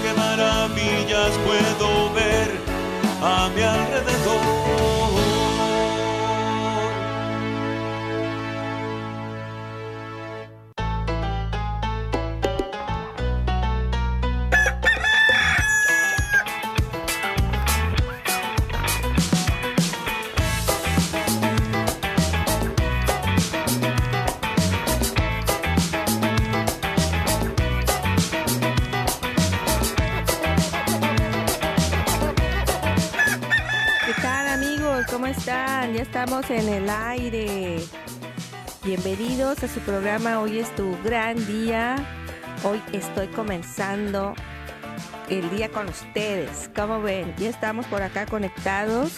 qué puedo ver a mi alrededor. Estamos en el aire. Bienvenidos a su programa. Hoy es tu gran día. Hoy estoy comenzando el día con ustedes. Como ven, ya estamos por acá conectados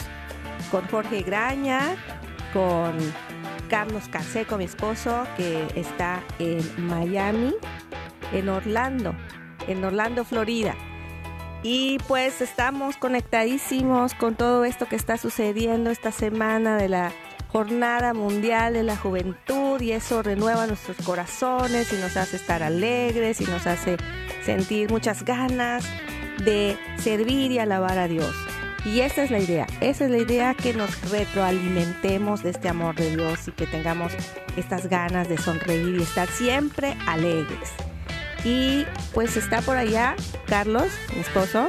con Jorge Graña, con Carlos Canseco, mi esposo, que está en Miami, en Orlando, en Orlando, Florida. Y pues estamos conectadísimos con todo esto que está sucediendo esta semana de la Jornada Mundial de la Juventud y eso renueva nuestros corazones y nos hace estar alegres y nos hace sentir muchas ganas de servir y alabar a Dios. Y esa es la idea, esa es la idea que nos retroalimentemos de este amor de Dios y que tengamos estas ganas de sonreír y estar siempre alegres. Y pues está por allá Carlos, mi esposo.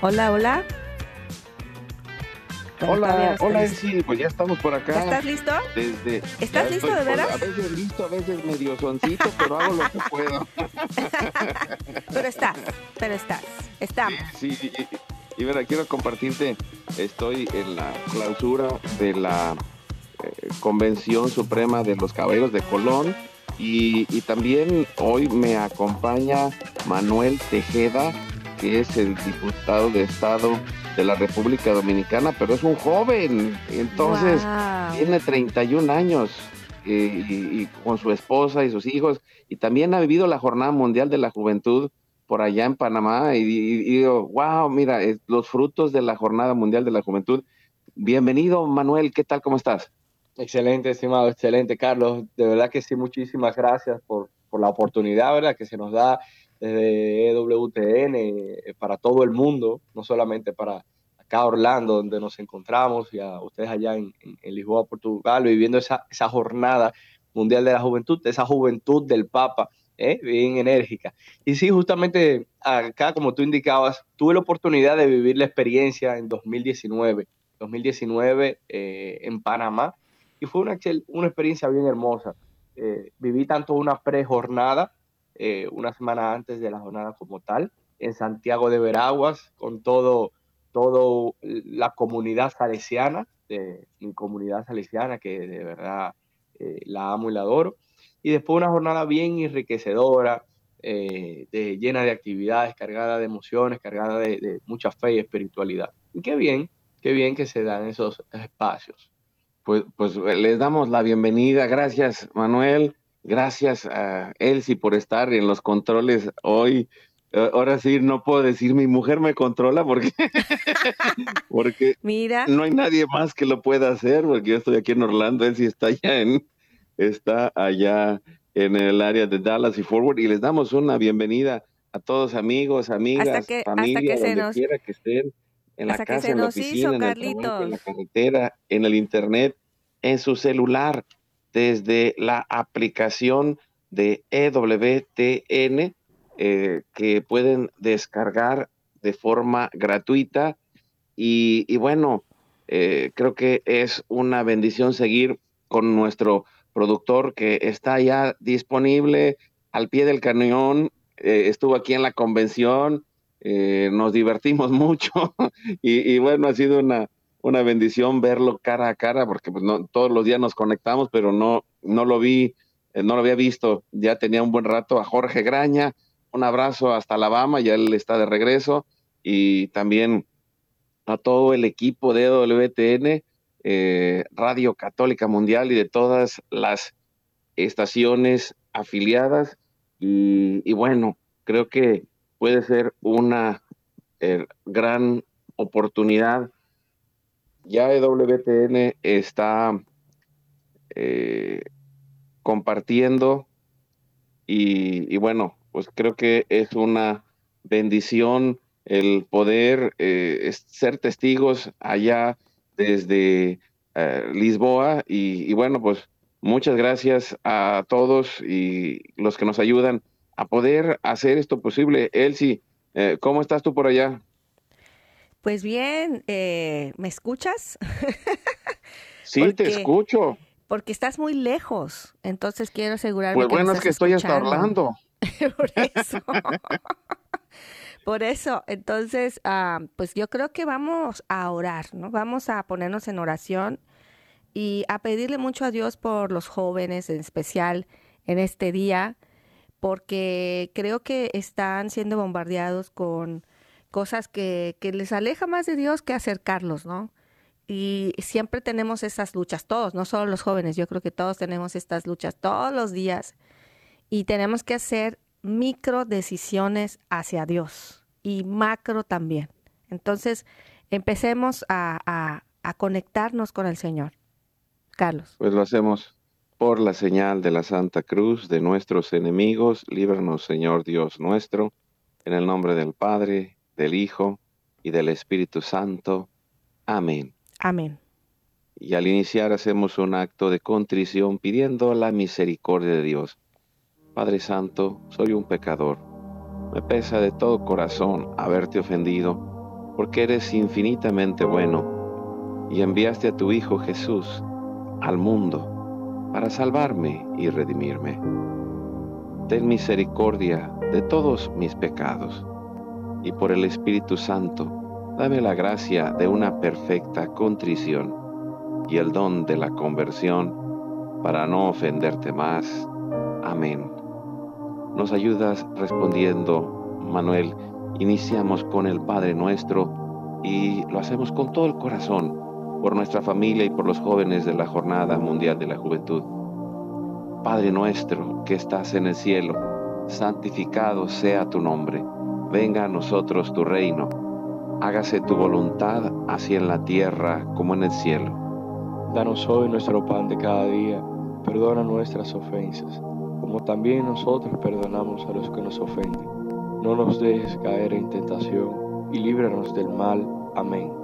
Hola, hola. Hola, hola, sí, pues ya estamos por acá. ¿Estás listo? Desde, ¿Estás listo de veras? A veces listo, a veces medio soncito, pero hago lo que puedo. pero estás, pero estás, estamos. Sí, sí, y, y, y quiero compartirte, estoy en la clausura de la eh, Convención Suprema de los Caballeros de Colón y, también hoy me acompaña Manuel Tejeda, que es el diputado de Estado de la República Dominicana, pero es un joven, entonces tiene 31 años eh, y, con su esposa y sus hijos, y también ha vivido la Jornada Mundial de la Juventud por allá en Panamá, y, digo, wow, mira, los frutos de la Jornada Mundial de la Juventud. Bienvenido, Manuel, ¿qué tal? ¿Cómo estás? Excelente, estimado, excelente, Carlos. De verdad que sí, muchísimas gracias por, la oportunidad, ¿verdad? Que se nos da desde EWTN eh, para todo el mundo, no solamente para acá Orlando, donde nos encontramos, y a ustedes allá en, Lisboa, Portugal, viviendo esa, esa jornada mundial de la juventud, esa juventud del Papa, ¿eh? bien enérgica. Y sí, justamente acá, como tú indicabas, tuve la oportunidad de vivir la experiencia en 2019, 2019 eh, en Panamá, y fue una, una experiencia bien hermosa. Eh, viví tanto una pre-jornada, eh, una semana antes de la jornada como tal, en Santiago de Veraguas, con todo, todo la comunidad salesiana, de mi comunidad salesiana, que de verdad eh, la amo y la adoro. Y después una jornada bien enriquecedora, de, llena de actividades, cargada de emociones, cargada de, de mucha fe y espiritualidad. Y qué bien, qué bien que se dan esos espacios. Pues, pues les damos la bienvenida. Gracias, Manuel. Gracias a Elsie por estar en los controles hoy. Eh, ahora sí, no puedo decir mi mujer me controla porque, porque Mira. no hay nadie más que lo pueda hacer, porque yo estoy aquí en Orlando, Elsie está allá en, está allá en el área de Dallas y Forward, y les damos una bienvenida a todos amigos, amigas, familia, donde quiera que estén en la casa, en la oficina, en, el en la carretera, en el internet, en su celular, desde la aplicación de EWTN eh, que pueden descargar de forma gratuita. Y, bueno, eh, creo que es una bendición seguir con nuestro productor que está ya disponible al pie del cañón, eh, estuvo aquí en la convención, eh, nos divertimos mucho y, bueno, ha sido una, una bendición verlo cara a cara porque pues, todos los días nos conectamos, pero no, no lo vi, no lo había visto, ya tenía un buen rato a Jorge Graña, un abrazo hasta Alabama, ya él está de regreso y también a todo el equipo de WTN, eh, Radio Católica Mundial y de todas las estaciones afiliadas. Y, bueno, creo que puede ser una eh, gran oportunidad. Ya WTN está eh, compartiendo y, y, bueno, pues creo que es una bendición el poder eh, ser testigos allá desde eh, Lisboa y, bueno, pues muchas gracias a todos y los que nos ayudan a poder hacer esto posible. Elsie, eh, ¿cómo estás tú por allá? Pues bien, ¿me escuchas? sí, te escucho. Porque estás muy lejos, entonces quiero asegurarme pues que bueno, es que estoy hasta Orlando. por eso. Por eso, entonces, ah, pues yo creo que vamos a orar, ¿no? Vamos a ponernos en oración y a pedirle mucho a Dios por los jóvenes, en especial en este día, porque creo que están siendo bombardeados con cosas que, que les aleja más de Dios que acercarlos, ¿no? Y siempre tenemos esas luchas, todos, no solo los jóvenes, yo creo que todos tenemos estas luchas todos los días y tenemos que hacer micro decisiones hacia Dios y macro también. Entonces, empecemos a, conectarnos con el Señor. Carlos. Pues lo hacemos por la señal de la Santa Cruz de nuestros enemigos. Líbranos, Señor Dios nuestro, en el nombre del Padre, del Hijo y del Espíritu Santo. Amén. Amén. Y al iniciar hacemos un acto de contrición pidiendo la misericordia de Dios Padre Santo, soy un pecador. Me pesa de todo corazón haberte ofendido, porque eres infinitamente bueno y enviaste a tu Hijo Jesús al mundo para salvarme y redimirme. Ten misericordia de todos mis pecados y por el Espíritu Santo, dame la gracia de una perfecta contrición y el don de la conversión para no ofenderte más. Amén. Nos ayudas respondiendo, Manuel. Iniciamos con el Padre nuestro y lo hacemos con todo el corazón, por nuestra familia y por los jóvenes de la Jornada Mundial de la Juventud. Padre nuestro que estás en el cielo, santificado sea tu nombre. Venga a nosotros tu reino. Hágase tu voluntad, así en la tierra como en el cielo. Danos hoy nuestro pan de cada día. Perdona nuestras ofensas como también nosotros perdonamos a los que nos ofenden. No nos dejes caer en tentación y líbranos del mal. Amén.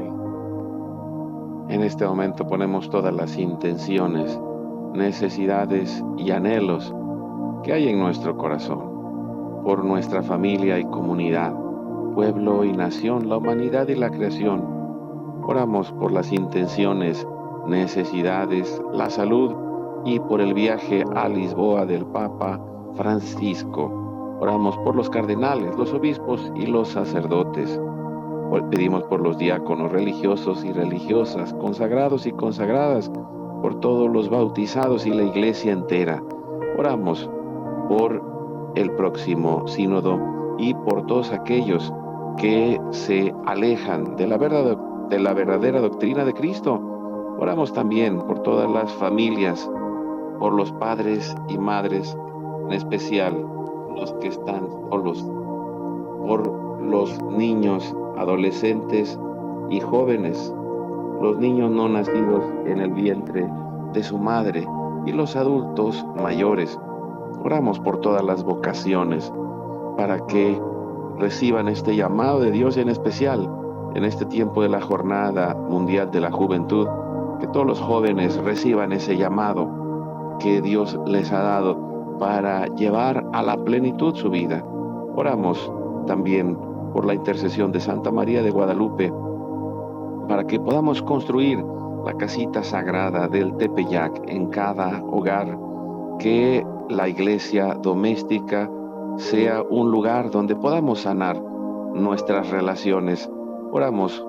En este momento ponemos todas las intenciones necesidades y anhelos que hay en nuestro corazón, por nuestra familia y comunidad, pueblo y nación, la humanidad y la creación. Oramos por las intenciones, necesidades, la salud y por el viaje a Lisboa del Papa Francisco. Oramos por los cardenales, los obispos y los sacerdotes. Pedimos por los diáconos religiosos y religiosas, consagrados y consagradas, por todos los bautizados y la iglesia entera. Oramos por el próximo sínodo y por todos aquellos que se alejan de la, verdad, de la verdadera doctrina de Cristo. Oramos también por todas las familias, por los padres y madres, en especial los que están solos, por los niños, adolescentes y jóvenes, los niños no nacidos en el vientre de su madre y los adultos mayores. Oramos por todas las vocaciones para que reciban este llamado de Dios en especial en este tiempo de la Jornada Mundial de la Juventud, que todos los jóvenes reciban ese llamado que Dios les ha dado para llevar a la plenitud su vida. Oramos también por la intercesión de Santa María de Guadalupe para que podamos construir la casita sagrada del Tepeyac en cada hogar, que la iglesia doméstica sea un lugar donde podamos sanar nuestras relaciones. Oramos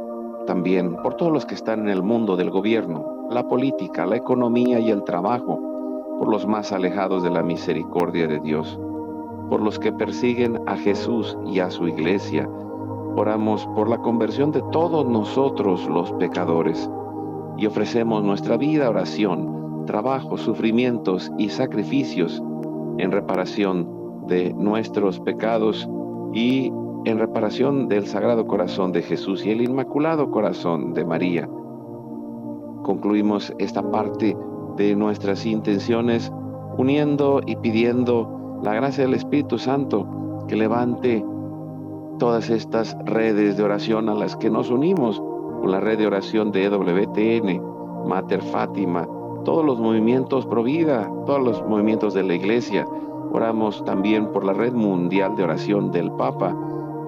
también por todos los que están en el mundo del gobierno, la política, la economía y el trabajo, por los más alejados de la misericordia de Dios, por los que persiguen a Jesús y a su iglesia. Oramos por la conversión de todos nosotros los pecadores y ofrecemos nuestra vida, oración, trabajo, sufrimientos y sacrificios en reparación de nuestros pecados y en reparación del Sagrado Corazón de Jesús y el Inmaculado Corazón de María. Concluimos esta parte de nuestras intenciones uniendo y pidiendo la gracia del Espíritu Santo que levante todas estas redes de oración a las que nos unimos con la red de oración de EWTN, Mater Fátima, todos los movimientos pro vida, todos los movimientos de la iglesia. Oramos también por la red mundial de oración del Papa,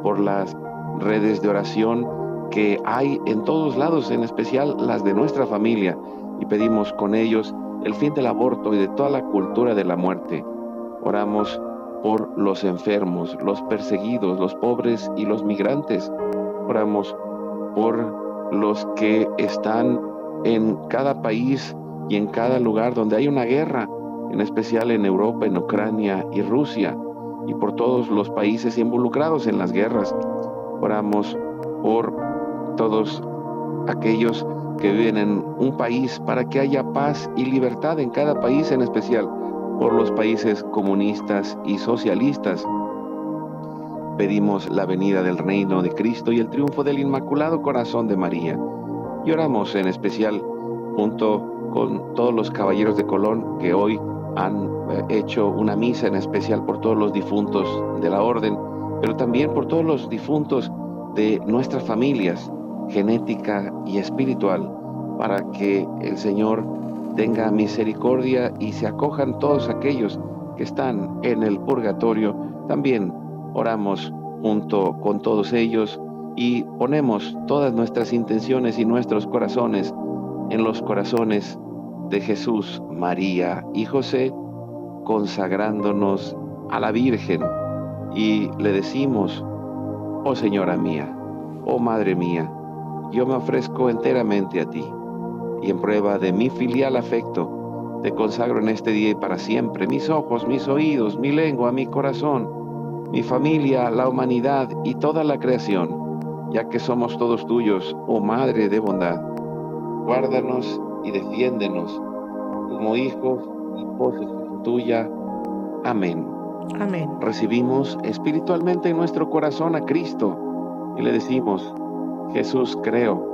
por las redes de oración que hay en todos lados, en especial las de nuestra familia, y pedimos con ellos el fin del aborto y de toda la cultura de la muerte. Oramos por los enfermos, los perseguidos, los pobres y los migrantes. Oramos por los que están en cada país y en cada lugar donde hay una guerra, en especial en Europa, en Ucrania y Rusia, y por todos los países involucrados en las guerras. Oramos por todos aquellos que viven en un país para que haya paz y libertad en cada país, en especial por los países comunistas y socialistas Pedimos la venida del reino de Cristo y el triunfo del Inmaculado Corazón de María. Y oramos en especial junto con todos los caballeros de Colón que hoy han eh, hecho una misa en especial por todos los difuntos de la orden, pero también por todos los difuntos de nuestras familias, genética y espiritual, para que el Señor tenga misericordia y se acojan todos aquellos que están en el purgatorio. También Oramos junto con todos ellos y ponemos todas nuestras intenciones y nuestros corazones en los corazones de Jesús, María y José, consagrándonos a la Virgen. Y le decimos, oh Señora mía, oh Madre mía, yo me ofrezco enteramente a ti y en prueba de mi filial afecto, te consagro en este día y para siempre mis ojos, mis oídos, mi lengua, mi corazón, mi familia, la humanidad y toda la creación, ya que somos todos tuyos, oh Madre de bondad. Guárdanos y defiéndenos como hijos y posesión tuya. Amén. Amén. Recibimos espiritualmente en nuestro corazón a Cristo y le decimos, Jesús, creo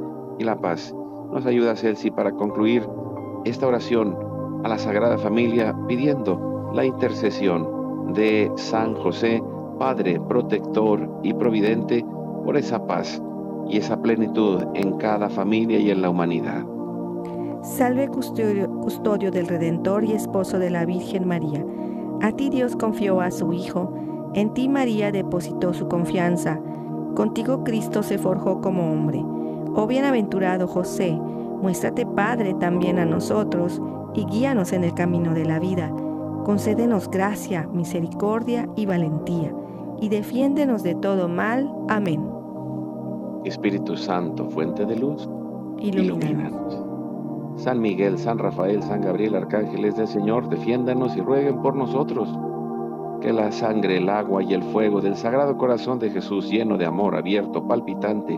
y la paz. Nos ayuda Celsi para concluir esta oración a la Sagrada Familia pidiendo la intercesión de San José, Padre protector y providente, por esa paz y esa plenitud en cada familia y en la humanidad. Salve custodio, custodio, del Redentor y esposo de la Virgen María. A ti Dios confió a su Hijo, en ti María depositó su confianza, contigo Cristo se forjó como hombre. Oh bienaventurado José, muéstrate Padre también a nosotros y guíanos en el camino de la vida. Concédenos gracia, misericordia y valentía, y defiéndenos de todo mal. Amén. Espíritu Santo, fuente de luz, ilumínanos. San Miguel, San Rafael, San Gabriel, arcángeles del Señor, defiéndanos y rueguen por nosotros. Que la sangre, el agua y el fuego del Sagrado Corazón de Jesús, lleno de amor, abierto, palpitante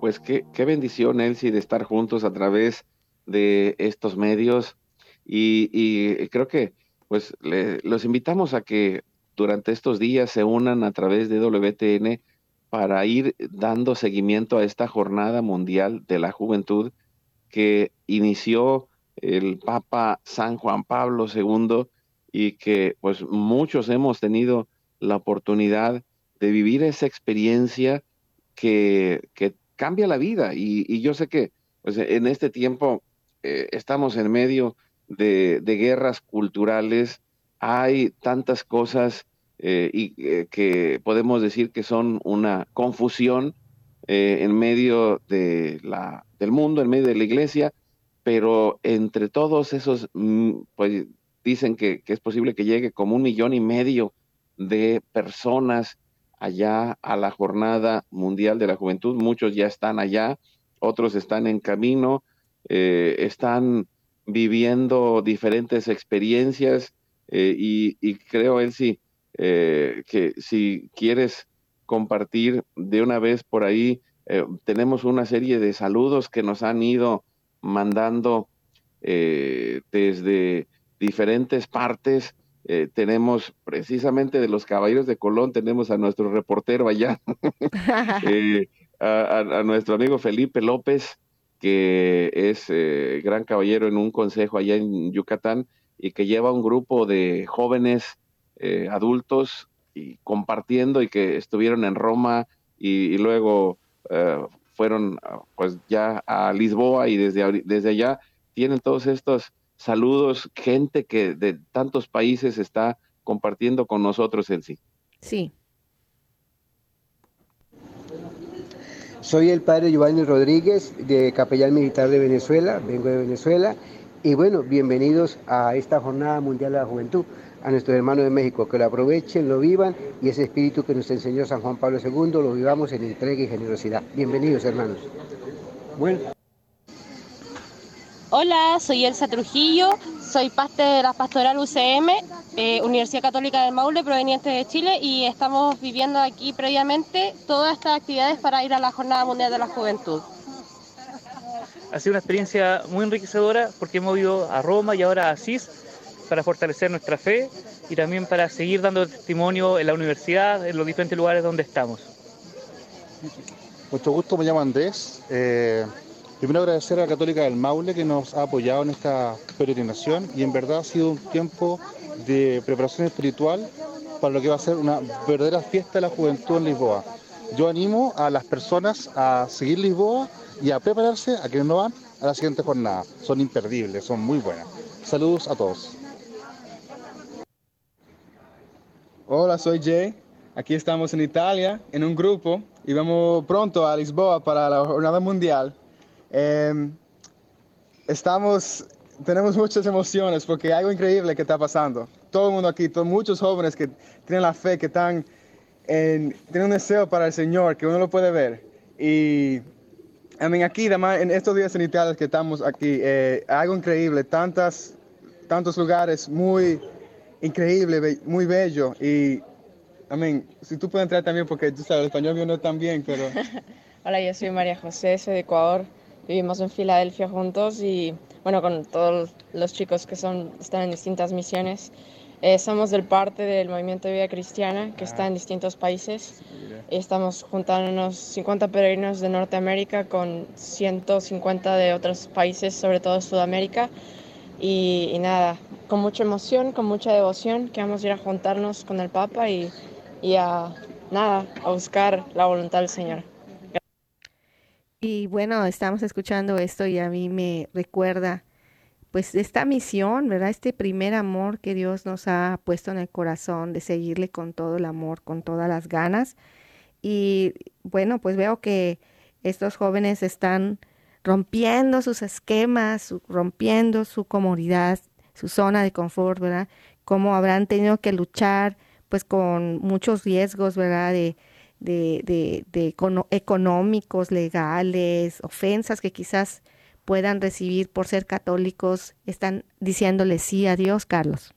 Pues qué, qué bendición, Elsie, de estar juntos a través de estos medios. Y, creo que pues los invitamos a que durante estos días se unan a través de WTN para ir dando seguimiento a esta jornada mundial de la juventud que inició el Papa San Juan Pablo II y que pues muchos hemos tenido la oportunidad de vivir esa experiencia que, que cambia la vida. Y, yo sé que en este tiempo eh, estamos en medio de, guerras culturales, hay tantas cosas eh, y eh, que podemos decir que son una confusión en medio de la, del mundo, en medio de la iglesia, pero entre todos esos, mm, pues dicen que, es posible que llegue como un millón y medio de personas allá a la Jornada Mundial de la Juventud. Muchos ya están allá, otros están en camino, eh, están viviendo diferentes experiencias eh, y, creo, Elsie, eh, que si quieres compartir de una vez por ahí, tenemos una serie de saludos que nos han ido mandando eh, desde diferentes partes. Eh, tenemos precisamente de los Caballeros de Colón, tenemos a nuestro reportero allá, eh, a, nuestro amigo Felipe López, que es gran caballero en un consejo allá en Yucatán y que lleva un grupo de jóvenes adultos y compartiendo y que estuvieron en Roma y, y luego fueron ah, pues ya a Lisboa y desde, desde allá tienen todos estos saludos, gente que de tantos países está compartiendo con nosotros en sí. Sí. Soy el padre Giovanni Rodríguez, de Capellán Militar de Venezuela, vengo de Venezuela, y bueno, bienvenidos a esta Jornada Mundial de la Juventud a nuestros hermanos de México, que lo aprovechen, lo vivan y ese espíritu que nos enseñó San Juan Pablo II lo vivamos en entrega y generosidad. Bienvenidos hermanos. Bueno. Hola, soy Elsa Trujillo, soy parte de la Pastoral UCM, eh, Universidad Católica del Maule, proveniente de Chile, y estamos viviendo aquí previamente todas estas actividades para ir a la Jornada Mundial de la Juventud. Ha sido una experiencia muy enriquecedora porque hemos ido a Roma y ahora a Asís para fortalecer nuestra fe y también para seguir dando testimonio en la universidad, en los diferentes lugares donde estamos. Mucho gusto, me llamo Andrés. Eh, primero agradecer a la Católica del Maule que nos ha apoyado en esta peregrinación y en verdad ha sido un tiempo de preparación espiritual para lo que va a ser una verdadera fiesta de la juventud en Lisboa. Yo animo a las personas a seguir Lisboa y a prepararse a que no van a la siguiente jornada. Son imperdibles, son muy buenas. Saludos a todos. Hola, soy Jay. Aquí estamos en Italia, en un grupo, y vamos pronto a Lisboa para la jornada mundial. Em, estamos tenemos muchas emociones porque hay algo increíble que está pasando. Todo el mundo aquí, todos, muchos jóvenes que tienen la fe, que están en, tienen un deseo para el Señor, que uno lo puede ver. Y I mean, aquí, además, en estos días sanitarios que estamos aquí, eh, algo increíble, tantas, tantos lugares muy increíble, muy bello. Y, I mean, si tú puedes entrar también, porque tú sabes, el español mío no tan bien, pero... Hola, yo soy María José, soy de Ecuador. Vivimos en Filadelfia juntos y, bueno, con todos los chicos que son, están en distintas misiones. Eh, somos del parte del movimiento de vida cristiana que está en distintos países. Estamos juntándonos 50 peregrinos de Norteamérica con 150 de otros países, sobre todo Sudamérica. Y, y, nada, con mucha emoción, con mucha devoción, que vamos a ir a juntarnos con el Papa y, y a nada, a buscar la voluntad del Señor. Y bueno, estamos escuchando esto y a mí me recuerda pues esta misión, ¿verdad? Este primer amor que Dios nos ha puesto en el corazón de seguirle con todo el amor, con todas las ganas. Y bueno, pues veo que estos jóvenes están rompiendo sus esquemas, rompiendo su comodidad, su zona de confort, ¿verdad? Cómo habrán tenido que luchar pues con muchos riesgos, ¿verdad? De, de, de, de económicos, legales, ofensas que quizás puedan recibir por ser católicos, están diciéndole sí a Dios, Carlos.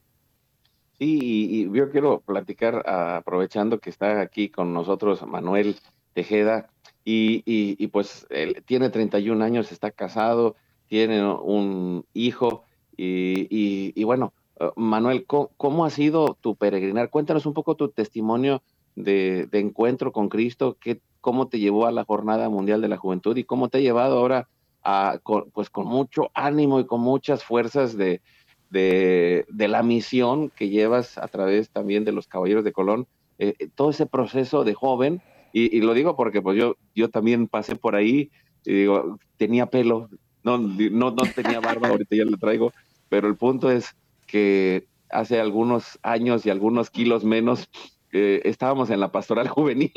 Sí, y, yo quiero platicar, aprovechando que está aquí con nosotros Manuel Tejeda, y, y, pues él tiene 31 años, está casado, tiene un hijo, y, bueno, eh, Manuel, ¿cómo, ha sido tu peregrinar? Cuéntanos un poco tu testimonio de, de encuentro con Cristo, qué, cómo te llevó a la Jornada Mundial de la Juventud y cómo te ha llevado ahora con, pues con mucho ánimo y con muchas fuerzas de, de, la misión que llevas a través también de los Caballeros de Colón, eh, eh, todo ese proceso de joven, y, lo digo porque pues yo, yo también pasé por ahí, y digo, tenía pelo, no, no, no tenía barba, ahorita ya lo traigo, pero el punto es que hace algunos años y algunos kilos menos, eh, estábamos en la pastoral juvenil.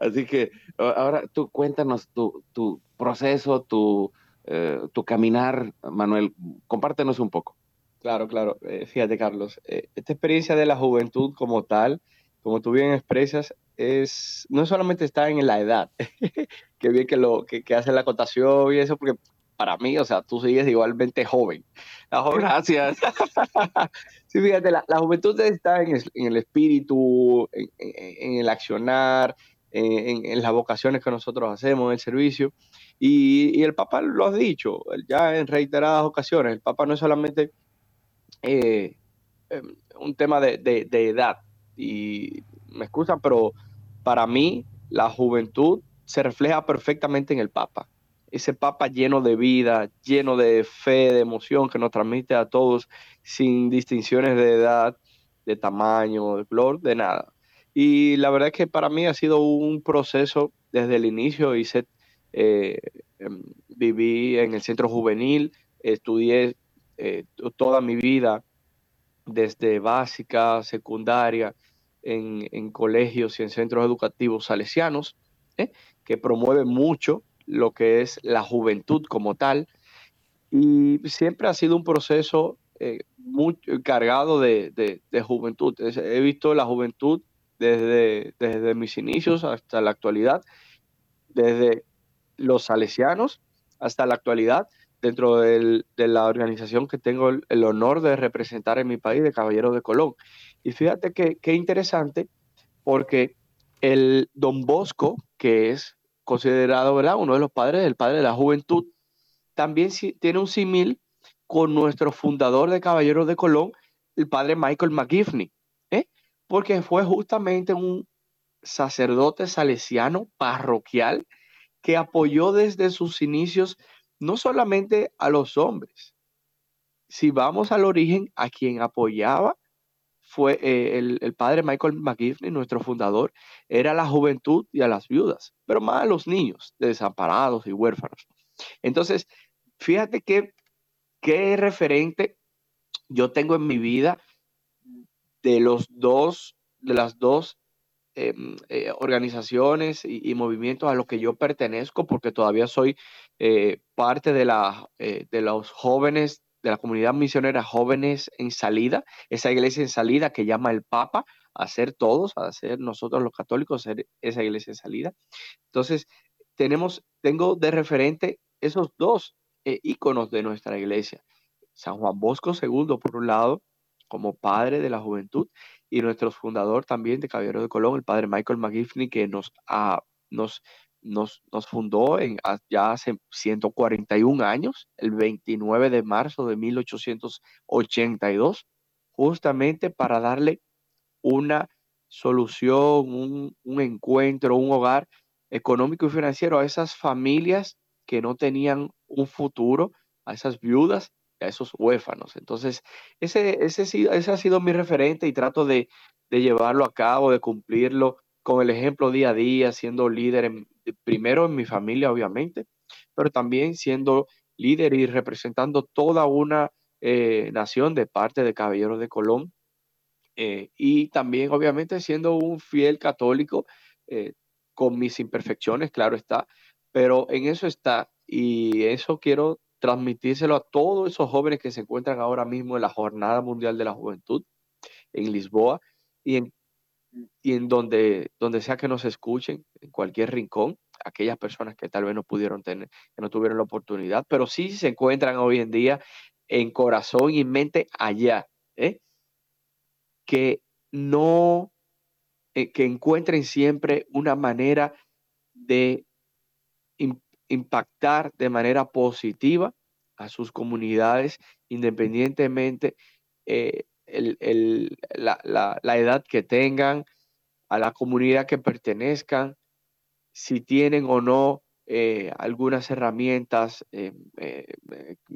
Así que ahora tú cuéntanos tu, tu proceso, tu, eh, tu caminar, Manuel, compártenos un poco. Claro, claro. Eh, fíjate, Carlos, esta experiencia de la juventud como tal, como tú bien expresas, es no solamente está en la edad, que bien que, lo, que, que hace la acotación y eso, porque para mí, o sea, tú sigues igualmente joven. La Gracias. sí, fíjate, la, juventud está en el, espíritu, en, el accionar, en, las vocaciones que nosotros hacemos, en el servicio. Y, el Papa lo ha dicho ya en reiteradas ocasiones. El Papa no es solamente eh, em, un tema de, de edad. Y me excusan, pero para mí la juventud se refleja perfectamente en el Papa ese Papa lleno de vida, lleno de fe, de emoción que nos transmite a todos sin distinciones de edad, de tamaño, de color, de nada. Y la verdad es que para mí ha sido un proceso desde el inicio. Hice, eh, em, viví en el centro juvenil, estudié eh, toda mi vida desde básica, secundaria, en, colegios y en centros educativos salesianos, ¿eh? que promueven mucho lo que es la juventud como tal. Y siempre ha sido un proceso eh, muy cargado de, juventud. He visto la juventud desde, desde mis inicios hasta la actualidad, desde los salesianos hasta la actualidad, dentro de la organización que tengo el, honor de representar en mi país, de Caballeros de Colón. Y fíjate que, qué interesante, porque el Don Bosco, que es considerado ¿verdad? uno de los padres del padre de la juventud, también tiene un símil con nuestro fundador de Caballeros de Colón, el padre Michael McGiffney, ¿eh? porque fue justamente un sacerdote salesiano parroquial que apoyó desde sus inicios no solamente a los hombres, si vamos al origen, a quien apoyaba fue eh, el, padre Michael McGiffney, nuestro fundador, era la juventud y a las viudas, pero más a los niños desamparados y huérfanos. Entonces, fíjate que qué referente yo tengo en mi vida de los dos, de las dos em, eh, organizaciones y, movimientos a los que yo pertenezco, porque todavía soy eh, parte de, la, de los jóvenes, de la comunidad misionera Jóvenes en Salida, esa iglesia en salida que llama el Papa a ser todos, a ser nosotros los católicos, ser esa iglesia en salida. Entonces, tenemos, tengo de referente esos dos íconos de nuestra iglesia. San Juan Bosco II, por un lado, como padre de la juventud, y nuestro fundador también de Caballero de Colón, el padre Michael McGiffney, que nos, nos, nos, fundó en, ya hace 141 años, el 29 de marzo de 1882, justamente para darle una solución, un, encuentro, un hogar económico y financiero a esas familias que no tenían un futuro, a esas viudas a esos huérfanos. Entonces, ese, ese, ese ha sido mi referente y trato de, llevarlo a cabo, de cumplirlo con el ejemplo día a día, siendo líder primero en mi familia, obviamente, pero también siendo líder y representando toda una eh, nación de parte de Caballeros de Colón. Eh, y también, obviamente, siendo un fiel católico, eh, con mis imperfecciones, claro está, pero en eso está. Y eso quiero transmitírselo a todos esos jóvenes que se encuentran ahora mismo en la Jornada Mundial de la Juventud en Lisboa y en, y en donde, donde sea que nos escuchen, en cualquier rincón, aquellas personas que tal vez no pudieron tener, que no tuvieron la oportunidad, pero sí se encuentran hoy en día en corazón y mente allá, ¿eh? que no, eh, que encuentren siempre una manera de impactar de manera positiva a sus comunidades, independientemente eh, la, edad que tengan, a la comunidad que pertenezcan, si tienen o no eh, algunas herramientas eh,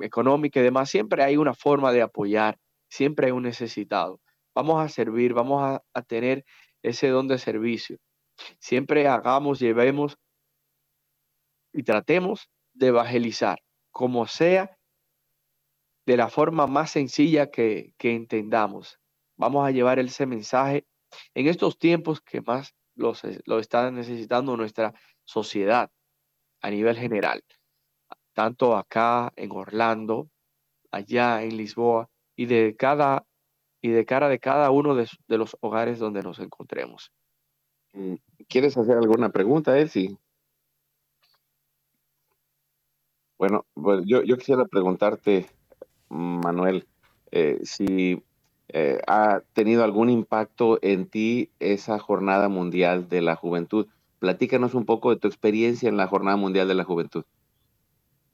económicas y demás, siempre hay una forma de apoyar, siempre hay un necesitado. Vamos a servir, vamos a, a tener ese don de servicio. Siempre hagamos, llevemos y tratemos de evangelizar, como sea, de la forma más sencilla que, entendamos. Vamos a llevar ese mensaje en estos tiempos que más los, lo está necesitando nuestra sociedad a nivel general, tanto acá en Orlando, allá en Lisboa y de cada y de cara de cada uno de, los hogares donde nos encontremos. Mm, ¿Quieres hacer alguna pregunta, Elsie? Bueno, pues yo, quisiera preguntarte, Manuel, eh, si eh, ha tenido algún impacto en ti esa Jornada Mundial de la Juventud. Platícanos un poco de tu experiencia en la Jornada Mundial de la Juventud.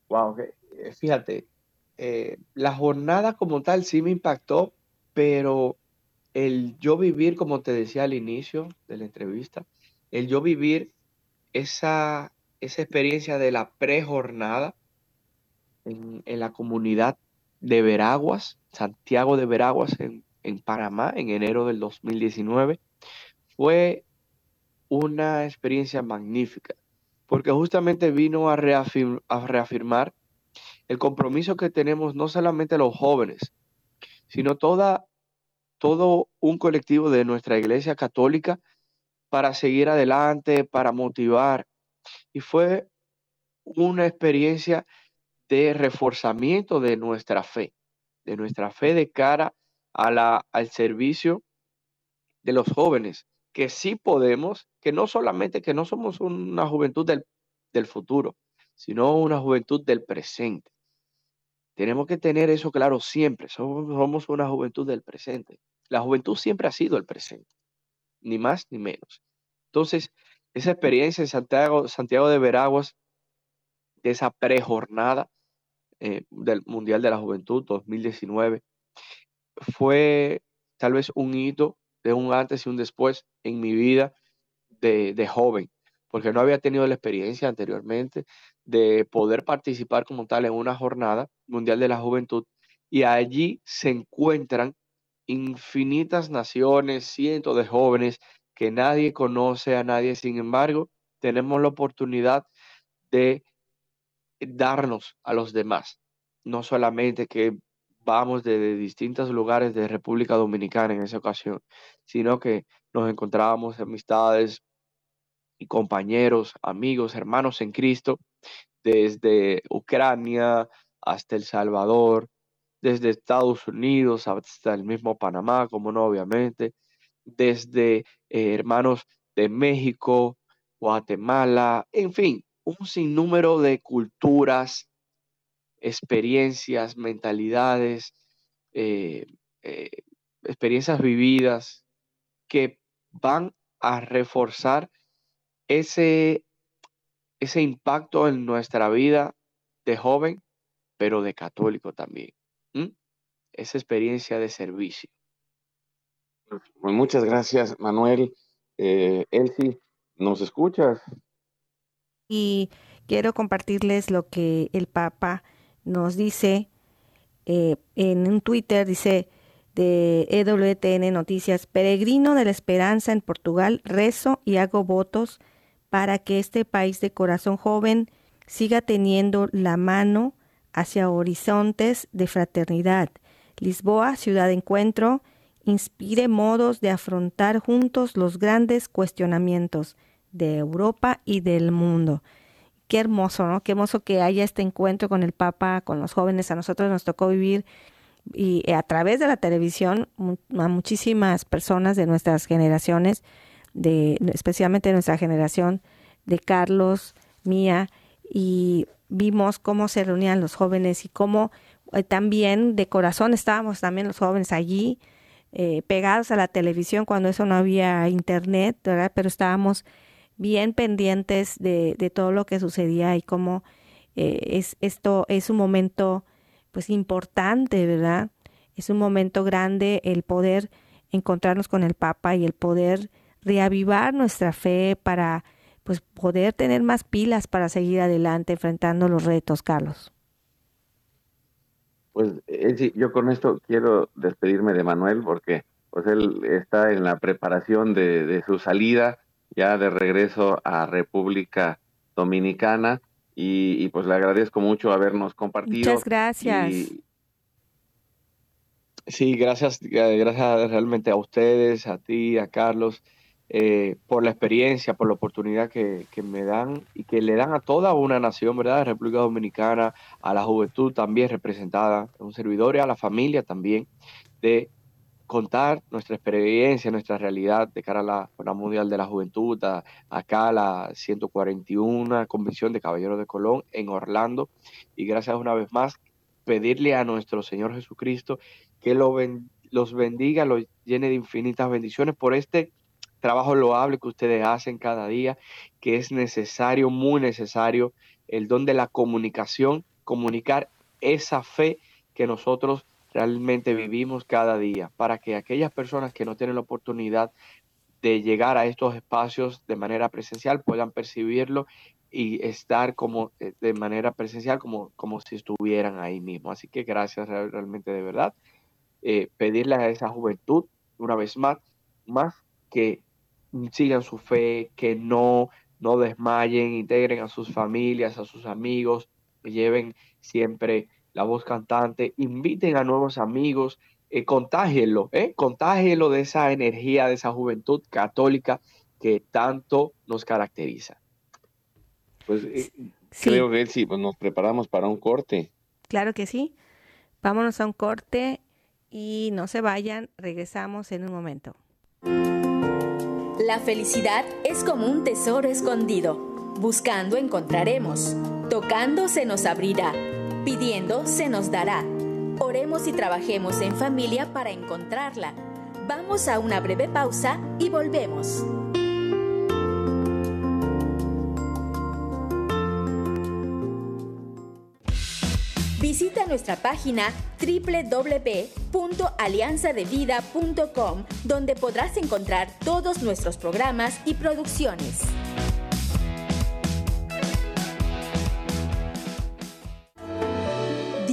Wow, eh, fíjate, la jornada como tal sí me impactó, pero el yo vivir, como te decía al inicio de la entrevista, el yo vivir esa, esa experiencia de la prejornada, en, la comunidad de Veraguas, Santiago de Veraguas, en, en Panamá, en enero del 2019. Fue una experiencia magnífica, porque justamente vino a, reafirmar el compromiso que tenemos no solamente los jóvenes, sino toda, todo un colectivo de nuestra Iglesia Católica para seguir adelante, para motivar. Y fue una experiencia de reforzamiento de nuestra fe, de nuestra fe de cara a al servicio de los jóvenes, que sí podemos, que no solamente que no somos una juventud del, del futuro, sino una juventud del presente. Tenemos que tener eso claro siempre, somos, somos una juventud del presente. La juventud siempre ha sido el presente, ni más ni menos. Entonces, esa experiencia en Santiago, Santiago de Veraguas, de esa prejornada, eh, del Mundial de la Juventud 2019 fue tal vez un hito de un antes y un después en mi vida de, joven, porque no había tenido la experiencia anteriormente de poder participar como tal en una jornada mundial de la juventud y allí se encuentran infinitas naciones, cientos de jóvenes que nadie conoce a nadie, sin embargo, tenemos la oportunidad de darnos a los demás. No solamente que vamos de distintos lugares de República Dominicana en esa ocasión, sino que nos encontrábamos amistades y compañeros, amigos, hermanos en Cristo, desde Ucrania hasta El Salvador, desde Estados Unidos hasta el mismo Panamá, como no, obviamente, desde eh, hermanos de México, Guatemala, en fin, un sinnúmero de culturas, experiencias, mentalidades, eh, eh, experiencias vividas que van a reforzar ese, ese impacto en nuestra vida de joven, pero de católico también. Esa experiencia de servicio. Pues muchas gracias, Manuel. Eh, Elsie, ¿nos escuchas? Y quiero compartirles lo que el Papa nos dice eh, en un Twitter, dice de EWTN Noticias, peregrino de la esperanza en Portugal, rezo y hago votos para que este país de corazón joven siga teniendo la mano hacia horizontes de fraternidad. Lisboa, ciudad de encuentro, inspire modos de afrontar juntos los grandes cuestionamientos de Europa y del mundo. Qué hermoso, ¿no? Qué hermoso que haya este encuentro con el Papa, con los jóvenes. A nosotros nos tocó vivir y a través de la televisión a muchísimas personas de nuestras generaciones, de especialmente de nuestra generación de Carlos, mía, y vimos cómo se reunían los jóvenes y cómo eh, también de corazón estábamos también los jóvenes allí eh, pegados a la televisión cuando eso no había internet, ¿verdad? Pero estábamos bien pendientes de, de todo lo que sucedía y cómo eh, es, esto es un momento pues importante, ¿verdad? Es un momento grande el poder encontrarnos con el Papa y el poder reavivar nuestra fe para pues poder tener más pilas para seguir adelante enfrentando los retos, Carlos. Pues yo con esto quiero despedirme de Manuel porque pues él está en la preparación de, su salida ya de regreso a República Dominicana y, pues le agradezco mucho habernos compartido. Muchas gracias. sí, gracias, gracias realmente a ustedes, a ti, a Carlos, eh, por la experiencia, por la oportunidad que, que, me dan y que le dan a toda una nación, ¿verdad? República Dominicana, a la juventud también representada, a un servidor y a la familia también, de contar nuestra experiencia, nuestra realidad de cara a la Jornada Mundial de la Juventud, acá la 141 Convención de Caballeros de Colón en Orlando. Y gracias una vez más, pedirle a nuestro Señor Jesucristo que lo los bendiga, los llene de infinitas bendiciones por este trabajo loable que ustedes hacen cada día, que es necesario, muy necesario, el don de la comunicación, comunicar esa fe que nosotros realmente vivimos cada día, para que aquellas personas que no tienen la oportunidad de llegar a estos espacios de manera presencial puedan percibirlo y estar como eh, de manera presencial como, como si estuvieran ahí mismo. Así que gracias realmente de verdad. Eh, pedirle a esa juventud, una vez más, más que sigan su fe, que no, no desmayen, integren a sus familias, a sus amigos, lleven siempre la voz cantante, inviten a nuevos amigos, eh, contágienlo, eh, contágienlo de esa energía, de esa juventud católica que tanto nos caracteriza. Pues eh, creo que sí, pues nos preparamos para un corte. Claro que sí. Vámonos a un corte y no se vayan, regresamos en un momento. La felicidad es como un tesoro escondido. Buscando encontraremos. Tocando se nos abrirá. Pidiendo se nos dará. Oremos y trabajemos en familia para encontrarla. Vamos a una breve pausa y volvemos. Visita nuestra página www.alianzadevida.com donde podrás encontrar todos nuestros programas y producciones.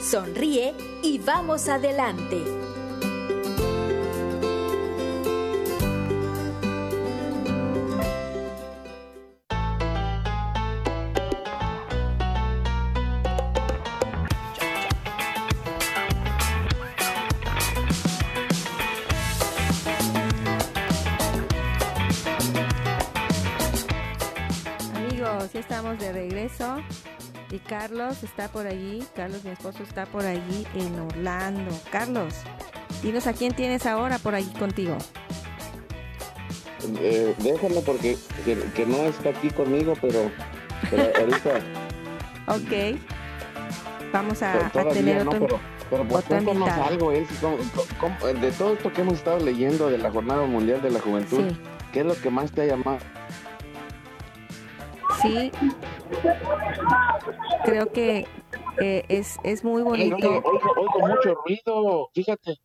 Sonríe y vamos adelante. Y Carlos está por allí. Carlos, mi esposo, está por allí en Orlando. Carlos, dinos a quién tienes ahora por allí contigo. Eh, déjalo porque que, que no está aquí conmigo, pero, pero ahorita Ok. Vamos a, a tener no, otro, pero, pero pues cuéntanos algo, Elsie, ¿cómo- cómo- de todo esto que hemos estado leyendo de la Jornada Mundial de la Juventud, Sí. ¿qué es lo que más te ha llamado? Sí. Creo que eh, es, es muy bonito. oigo, oigo mucho ruido, fíjate.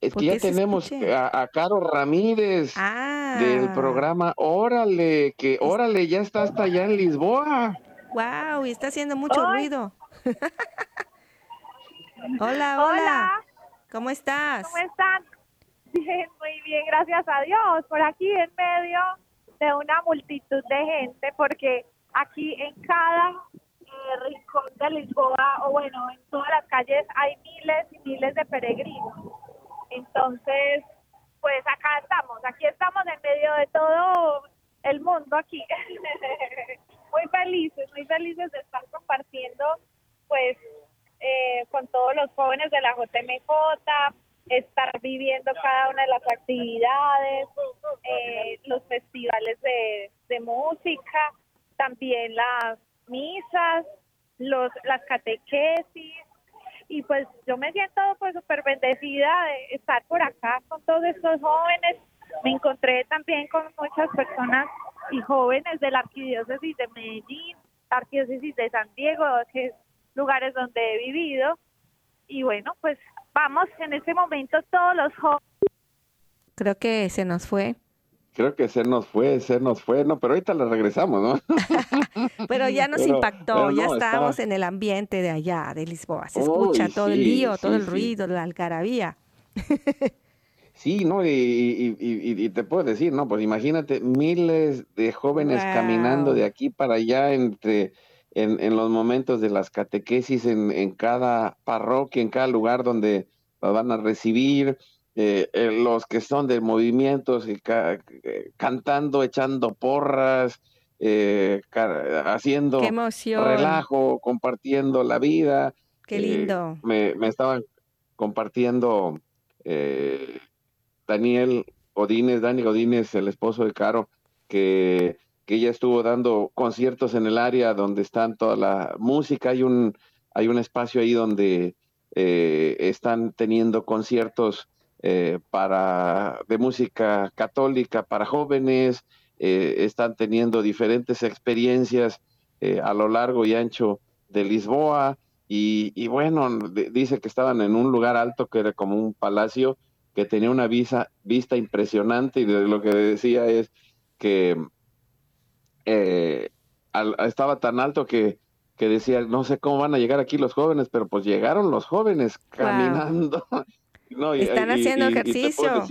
Es ¿Por que ya tenemos a, a Caro Ramírez Ah. del programa Órale, que Órale ya está hasta allá en Lisboa. Wow, y está haciendo mucho ruido. hola, hola, Hola, ¿Cómo estás? ¿cómo están? Bien, muy bien, gracias a Dios. Por aquí en medio de una multitud de gente, porque aquí en cada eh, rincón de Lisboa, o bueno, en todas las calles hay miles y miles de peregrinos. Entonces, pues acá estamos, aquí estamos en medio de todo el mundo aquí. muy felices, muy felices de estar compartiendo, pues, eh, con todos los jóvenes de la JMJ, estar viviendo cada una de las actividades, eh, los festivales de, de música, también las misas, los, las catequesis, y pues yo me siento pues súper bendecida de estar por acá con todos estos jóvenes. Me encontré también con muchas personas y jóvenes de la arquidiócesis de Medellín, arquidiócesis de San Diego, que es lugares donde he vivido. Y bueno, pues vamos en este momento todos los jóvenes. Creo que se nos fue. Creo que se nos fue, se nos fue, no, pero ahorita la regresamos, ¿no? Pero ya nos Pero- impactó, pero ya no, estábamos está- en el ambiente de allá, de Lisboa. Se Uy, escucha todo el sí, lío, todo el sí. ruido, la algarabía. Sí, ¿no? Y, y- y- y- y te puedo decir, ¿no? Pues imagínate miles de jóvenes caminando de aquí para allá entre, en, en los momentos de las catequesis en, en cada parroquia, en cada lugar donde los van a recibir, eh, eh, los que son de movimientos, y ca- eh, cantando, echando porras, eh, haciendo relajo, compartiendo la vida. Qué Eh, lindo. me, me estaban compartiendo eh, Daniel Godínez, Dani Godínez, el esposo de Caro, que, que ella estuvo dando conciertos en el área donde están toda la música. Hay un, hay un espacio ahí donde eh, están teniendo conciertos eh, para de música católica para jóvenes, eh, están teniendo diferentes experiencias a lo largo y ancho de Lisboa. Y, bueno, dice que estaban en un lugar alto que era como un palacio que tenía una visa, vista impresionante y de lo que decía es que eh, al- estaba tan alto que, que decía, no sé cómo van a llegar aquí los jóvenes, pero pues llegaron los jóvenes caminando. No, y- Están y- haciendo y- ejercicio.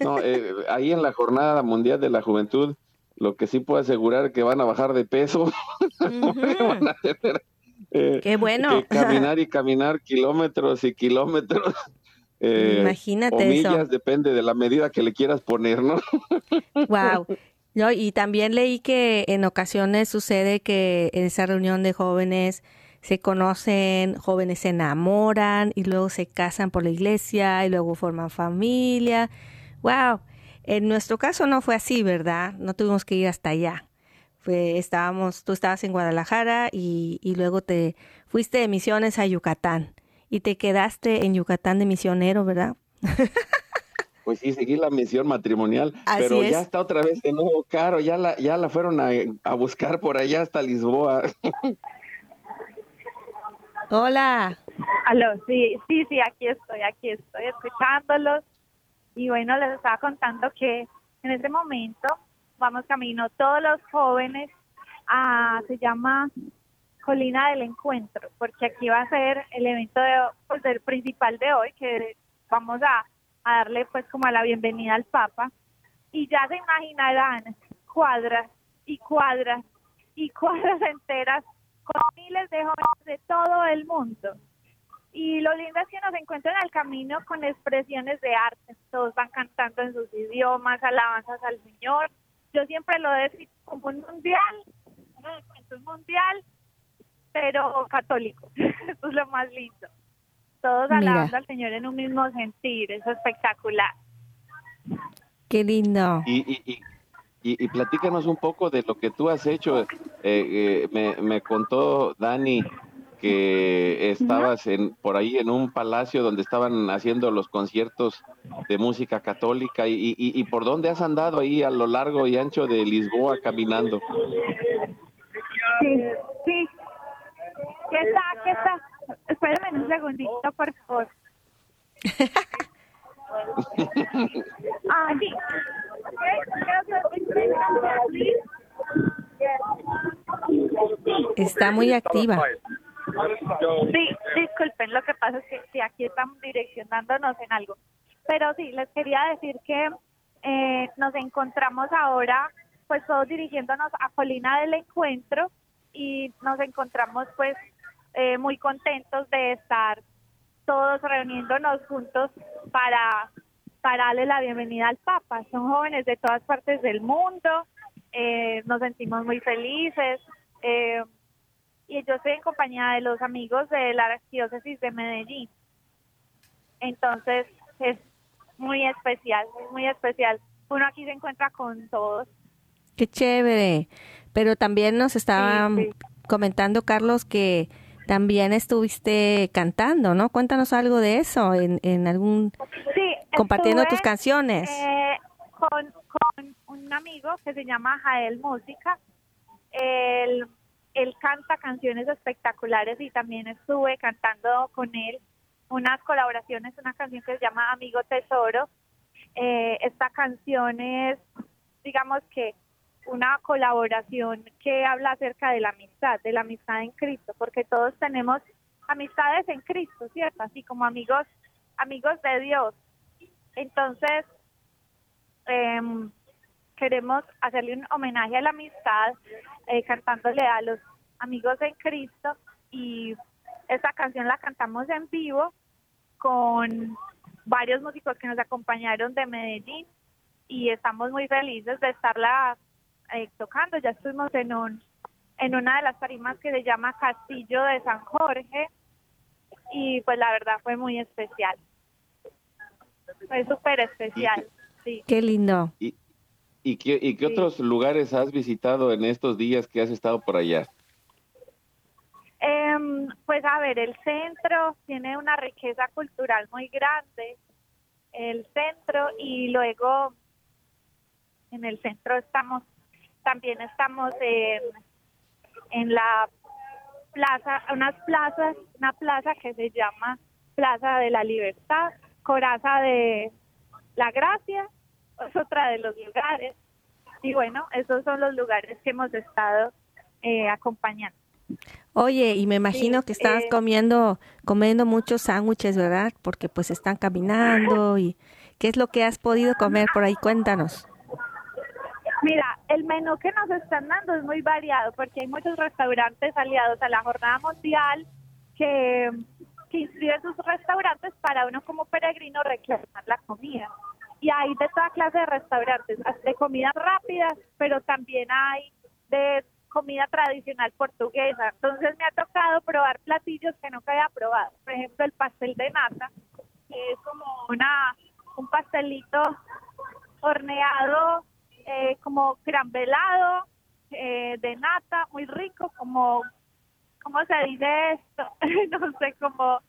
no, eh, ahí en la Jornada Mundial de la Juventud, lo que sí puedo asegurar es que van a bajar de peso. Van a tener, eh, Qué bueno. caminar y caminar kilómetros y kilómetros. eh, Imagínate o eso. millas, depende de la medida que le quieras poner, ¿no? Wow. No, y también leí que en ocasiones sucede que en esa reunión de jóvenes se conocen, jóvenes se enamoran y luego se casan por la iglesia y luego forman familia. Wow. En nuestro caso no fue así, ¿verdad? No tuvimos que ir hasta allá. Estábamos, tú estabas en Guadalajara y, y luego te fuiste de misiones a Yucatán y te quedaste en Yucatán de misionero, ¿verdad? Pues sí, seguí la misión matrimonial, Así pero es. ya está otra vez de nuevo caro, ya la, ya la fueron a, a buscar por allá hasta Lisboa. Hola. Aló, sí, sí, sí, aquí estoy, aquí estoy escuchándolos. Y bueno, les estaba contando que en este momento vamos camino todos los jóvenes a, se llama Colina del Encuentro, porque aquí va a ser el evento de, pues, del principal de hoy, que vamos a, a darle pues como la bienvenida al Papa. Y ya se imaginarán cuadras y cuadras y cuadras enteras con miles de jóvenes de todo el mundo. Y lo lindo es que nos encuentran al camino con expresiones de arte. Todos van cantando en sus idiomas, alabanzas al Señor. Yo siempre lo decía como un mundial, un mundial, pero católico. Eso es lo más lindo. Todos alabando al Señor en un mismo sentir. Es espectacular. Qué lindo. Y, y, y, y, platícanos un poco de lo que tú has hecho. Eh, eh, me, me contó Dani que estabas en, por ahí en un palacio donde estaban haciendo los conciertos de música católica y, y, por dónde has andado ahí a lo largo y ancho de Lisboa caminando. Sí, sí. ¿Qué está? ¿Qué está? Espérame un segundito, por favor. ah, sí. Está muy activa. Sí, disculpen, lo que pasa es que sí, aquí estamos direccionándonos en algo. Pero sí, les quería decir que eh, nos encontramos ahora, pues todos dirigiéndonos a Colina del Encuentro y nos encontramos pues eh, muy contentos de estar todos reuniéndonos juntos para, para darle la bienvenida al Papa. Son jóvenes de todas partes del mundo, eh, nos sentimos muy felices. Eh, y yo estoy en compañía de los amigos de la arquidiócesis de Medellín. Entonces es muy especial, es muy especial. Uno aquí se encuentra con todos. Qué chévere. Pero también nos estaba comentando Carlos que también estuviste cantando, ¿no? Cuéntanos algo de eso en, en algún sí, compartiendo tus canciones. Eh, con, con un amigo que se llama Jael Música. El él canta canciones espectaculares y también estuve cantando con él unas colaboraciones, una canción que se llama Amigo Tesoro. Eh, esta canción es, digamos que, una colaboración que habla acerca de la amistad, de la amistad en Cristo, porque todos tenemos amistades en Cristo, ¿cierto? Así como amigos, amigos de Dios. Entonces, em, queremos hacerle un homenaje a la amistad eh, cantándole a los amigos en Cristo y esta canción la cantamos en vivo con varios músicos que nos acompañaron de Medellín y estamos muy felices de estarla eh, tocando. Ya estuvimos en un en una de las tarimas que se llama Castillo de San Jorge y pues la verdad fue muy especial. Fue súper especial, sí. Qué lindo. ¿Y qué, y qué otros lugares has visitado en estos días que has estado por allá? Em, pues a ver, el centro tiene una riqueza cultural muy grande, el centro, y luego en el centro estamos, también estamos en, en la plaza, unas plazas, una plaza que se llama Plaza de la Libertad, Coraza de la Gracia, es otra de los lugares. Y bueno, esos son los lugares que hemos estado eh, acompañando. Oye, y me imagino que estás eh, comiendo, comiendo muchos sándwiches, ¿verdad? Porque pues están caminando y ¿qué es lo que has podido comer por ahí? Cuéntanos. El menú que nos están dando es muy variado porque hay muchos restaurantes aliados a la jornada mundial que, que inscriben sus restaurantes para uno como peregrino reclamar la comida y hay de toda clase de restaurantes, de comidas rápidas, pero también hay de comida tradicional portuguesa. Entonces me ha tocado probar platillos que nunca había probado. Por ejemplo, el pastel de nata, que es como una un pastelito horneado, eh, como crambelado eh, de nata, muy rico, como, ¿cómo se dice esto? no sé, como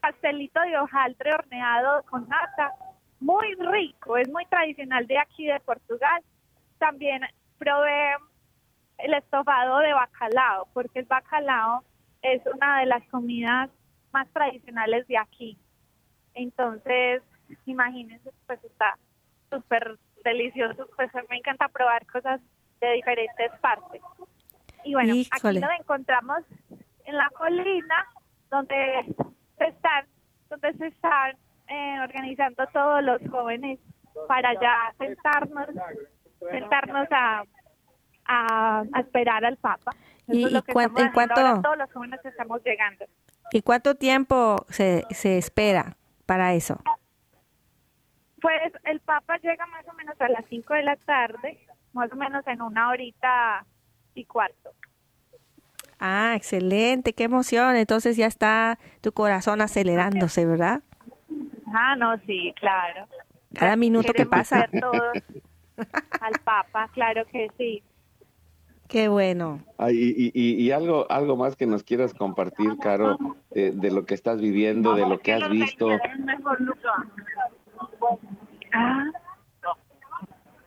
pastelito de hojaldre horneado con nata muy rico, es muy tradicional de aquí de Portugal. También probé el estofado de bacalao, porque el bacalao es una de las comidas más tradicionales de aquí. Entonces, imagínense, pues está súper deliciosos, pues me encanta probar cosas de diferentes partes. Y bueno, Híjole. aquí nos encontramos en la colina donde se están, donde se están eh, organizando todos los jóvenes para ya sentarnos, sentarnos a, a, a esperar al Papa. Eso ¿Y- es lo que cuán- en cuánto- ahora, todos los jóvenes estamos llegando. ¿Y cuánto tiempo se, se espera para eso? Pues el Papa llega más o menos a las 5 de la tarde, más o menos en una horita y cuarto. Ah, excelente, qué emoción. Entonces ya está tu corazón acelerándose, ¿verdad? Ah, no, sí, claro. Cada minuto que pasa. todos al Papa, claro que sí. Qué bueno. Ah, y, y- y- y algo, algo más que nos quieras compartir, Caro, de, de lo que estás viviendo, de lo que has visto. Ah.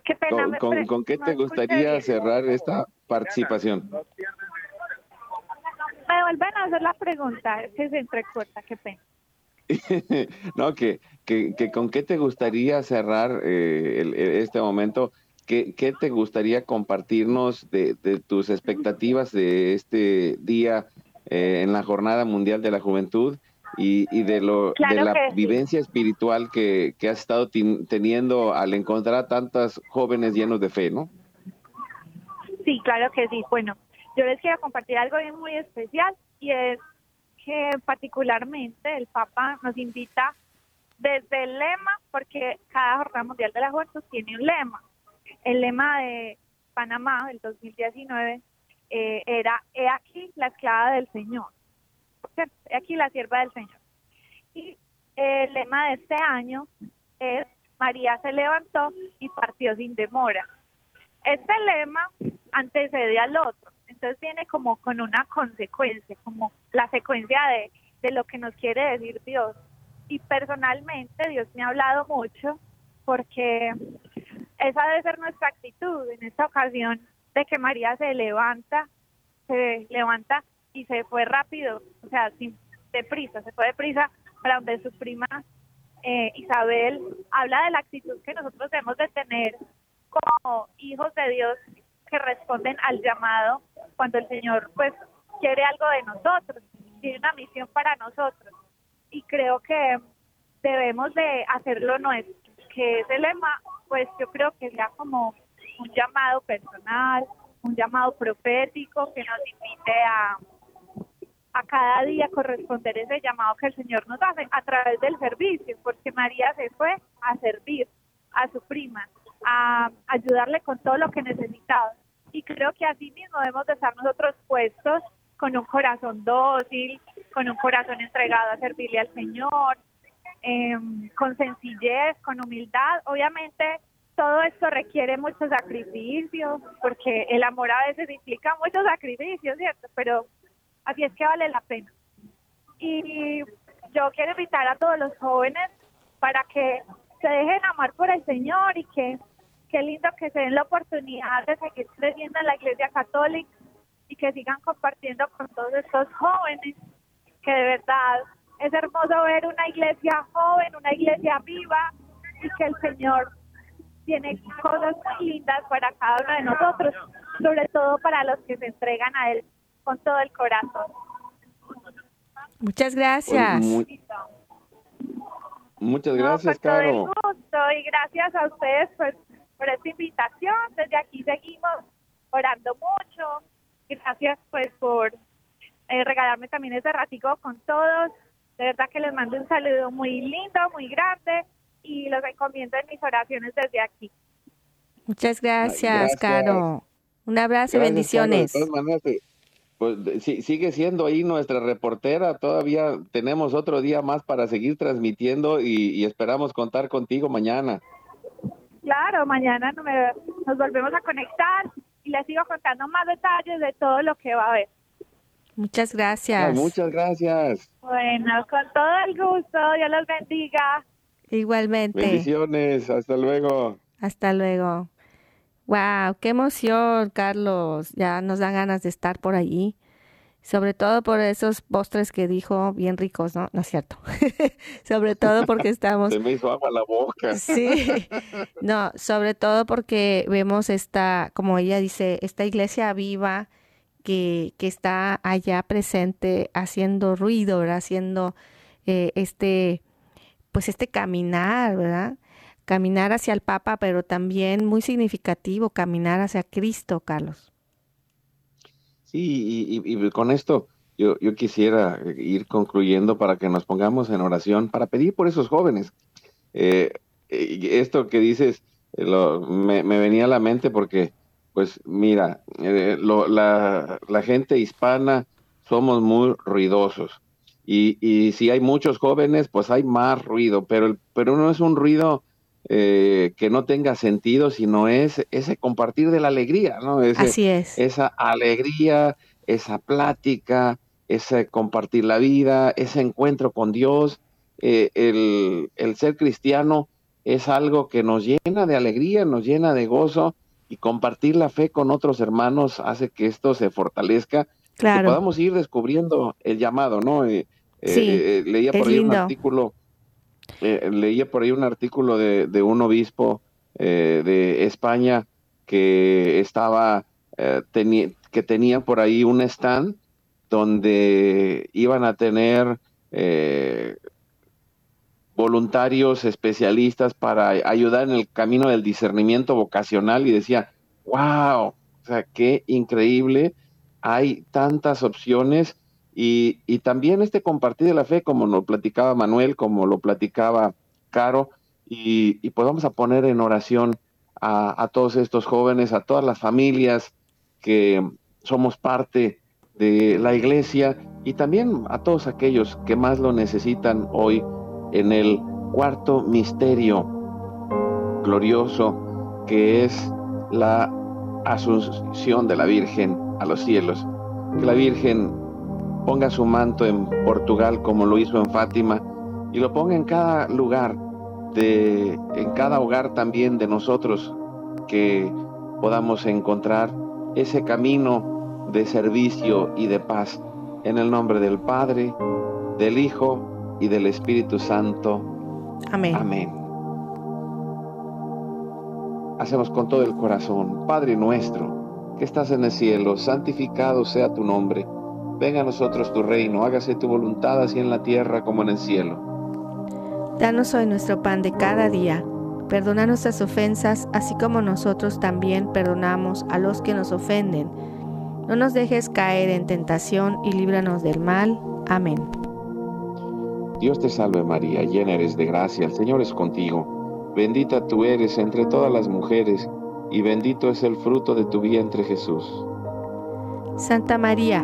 Qué pena. ¿Con, qué te gustaría cerrar esta participación? Me vuelven a hacer la pregunta, que se entrecorta, qué pena. no, que, que, que con qué te gustaría cerrar eh, el- el- este momento, ¿Qué, qué te gustaría compartirnos de, de tus expectativas de este día eh, en la Jornada Mundial de la Juventud y, y de, lo, Claro de la sí. vivencia espiritual que, que has estado teniendo al encontrar a tantas jóvenes llenos de fe, ¿no? Sí, claro que sí. Bueno, yo les quiero compartir algo bien muy especial y es que particularmente el Papa nos invita desde el lema, porque cada Jornada Mundial de la Juventud tiene un lema. El lema de Panamá del 2019 eh, era, he aquí la esclava del Señor, aquí la sierva del Señor. Y el lema de este año es, María se levantó y partió sin demora. Este lema antecede al otro, entonces viene como con una consecuencia, como la secuencia de, de lo que nos quiere decir Dios. Y personalmente Dios me ha hablado mucho porque esa debe ser nuestra actitud en esta ocasión de que María se levanta, se levanta y se fue rápido, o sea, sin deprisa, se fue deprisa para donde su prima eh, Isabel habla de la actitud que nosotros debemos de tener como hijos de Dios que responden al llamado cuando el Señor pues quiere algo de nosotros, tiene una misión para nosotros. Y creo que debemos de hacerlo nuestro, que ese lema pues yo creo que sea como un llamado personal, un llamado profético que nos invite a a cada día corresponder ese llamado que el Señor nos hace a través del servicio, porque María se fue a servir a su prima, a ayudarle con todo lo que necesitaba. Y creo que así mismo debemos de estar nosotros puestos con un corazón dócil, con un corazón entregado a servirle al Señor, em, con sencillez, con humildad. Obviamente todo esto requiere mucho sacrificio, porque el amor a veces implica mucho sacrificio, ¿cierto? Pero así es que vale la pena. Y yo quiero invitar a todos los jóvenes para que se dejen amar por el Señor y que qué lindo que se den la oportunidad de seguir creciendo en la Iglesia Católica y que sigan compartiendo con todos estos jóvenes, que de verdad es hermoso ver una iglesia joven, una iglesia viva y que el Señor tiene cosas muy lindas para cada uno de nosotros, sobre todo para los que se entregan a Él con todo el corazón. Muchas gracias. Mu- muchas No, gracias, con todo el Caro. gusto y gracias a ustedes pues, por esta invitación. Desde aquí seguimos orando mucho. Gracias pues por eh, regalarme también ese ratico con todos. De verdad que les mando un saludo muy lindo, muy grande y los encomiendo en mis oraciones desde aquí. Muchas gracias, gracias. Caro. Un abrazo y Gracias, bendiciones. Caro. Pues, sí- sigue siendo ahí nuestra reportera. Todavía tenemos otro día más para seguir transmitiendo y, y esperamos contar contigo mañana. Claro, mañana no me- nos volvemos a conectar y les sigo contando más detalles de todo lo que va a haber. Muchas gracias. muchas gracias. Bueno, con todo el gusto, Dios los bendiga. Igualmente. Bendiciones. Hasta luego. Hasta luego. Wow, qué emoción, Carlos. Ya nos dan ganas de estar por allí. sobre todo por esos postres que dijo bien ricos, ¿no? No es cierto. sobre todo porque estamos... Se me hizo agua la boca. sí. No, sobre todo porque vemos esta, como ella dice, esta iglesia viva que, que está allá presente haciendo ruido, ¿verdad? Haciendo eh, este, pues este caminar, ¿verdad? Caminar hacia el Papa, pero también muy significativo, caminar hacia Cristo, Carlos. Sí, y, con esto yo, yo, quisiera ir concluyendo para que nos pongamos en oración para pedir por esos jóvenes. Eh, esto que dices eh, me, venía a la mente porque, pues mira, eh, la, la, gente hispana somos muy ruidosos. Y, y, si hay muchos jóvenes, pues hay más ruido, pero, pero no es un ruido que no tenga sentido, sino es ese compartir de la alegría, ¿no? Así es. Esa alegría, esa plática, ese compartir la vida, ese encuentro con Dios. Eh, el, el, ser cristiano es algo que nos llena de alegría, nos llena de gozo y compartir la fe con otros hermanos hace que esto se fortalezca. Claro. Que podamos ir descubriendo el llamado, ¿no? Eh, sí, leía por ahí un artículo eh, leía por ahí un artículo de, un obispo eh, de España que estaba, eh, que tenía por ahí un stand donde iban a tener voluntarios especialistas para ayudar en el camino del discernimiento vocacional y decía, wow, o sea, qué increíble, hay tantas opciones y, también este compartir de la fe, como lo platicaba Manuel, como lo platicaba Caro, y, y pues vamos a poner en oración a, todos estos jóvenes, a todas las familias que somos parte de la iglesia y también a todos aquellos que más lo necesitan hoy en el cuarto misterio glorioso que es la asunción de la Virgen a los cielos. Que la Virgen ponga su manto en Portugal como lo hizo en Fátima y lo ponga en cada lugar, de, en cada hogar también de nosotros, que podamos encontrar ese camino de servicio y de paz. En el nombre del Padre, del Hijo y del Espíritu Santo. Amén. Amén. Hacemos con todo el corazón, Padre nuestro, que estás en el cielo, santificado sea tu nombre Venga a nosotros tu reino, hágase tu voluntad así en la tierra como en el cielo. Danos hoy nuestro pan de cada día. Perdona nuestras ofensas, así como nosotros también perdonamos a los que nos ofenden. No nos dejes caer en tentación y líbranos del mal. Amén. Dios te salve María, llena eres de gracia, el Señor es contigo. Bendita tú eres entre todas las mujeres, y bendito es el fruto de tu vientre Jesús. Santa María,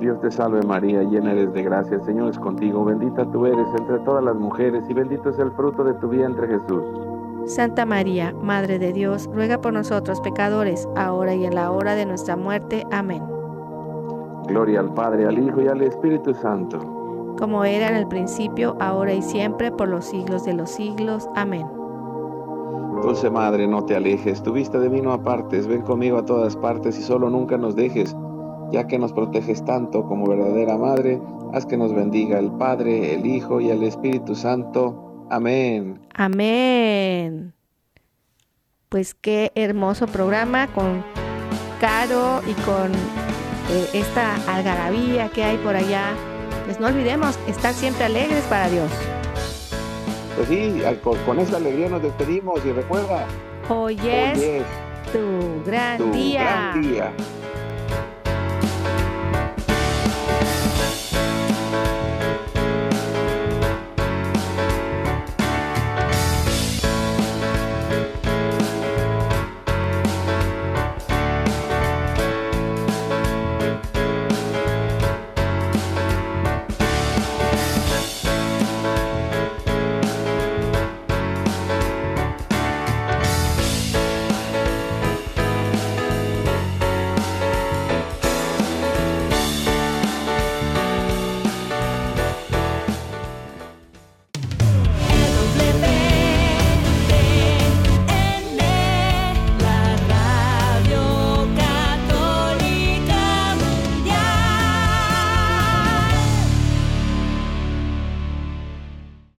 Dios te salve María, llena eres de gracia, el Señor es contigo, bendita tú eres entre todas las mujeres y bendito es el fruto de tu vientre Jesús. Santa María, Madre de Dios, ruega por nosotros pecadores, ahora y en la hora de nuestra muerte. Amén. Gloria al Padre, al Hijo y al Espíritu Santo. Como era en el principio, ahora y siempre, por los siglos de los siglos. Amén. Dulce Madre, no te alejes, tu vista de mí no apartes, ven conmigo a todas partes y solo nunca nos dejes ya que nos proteges tanto como verdadera Madre, haz que nos bendiga el Padre, el Hijo y el Espíritu Santo. Amén. Amén. Pues qué hermoso programa con Caro y con eh, esta algarabía que hay por allá. Pues no olvidemos estar siempre alegres para Dios. Pues sí, con, esa alegría nos despedimos y recuerda, Hoy es, hoy es tu gran tu día. gran día.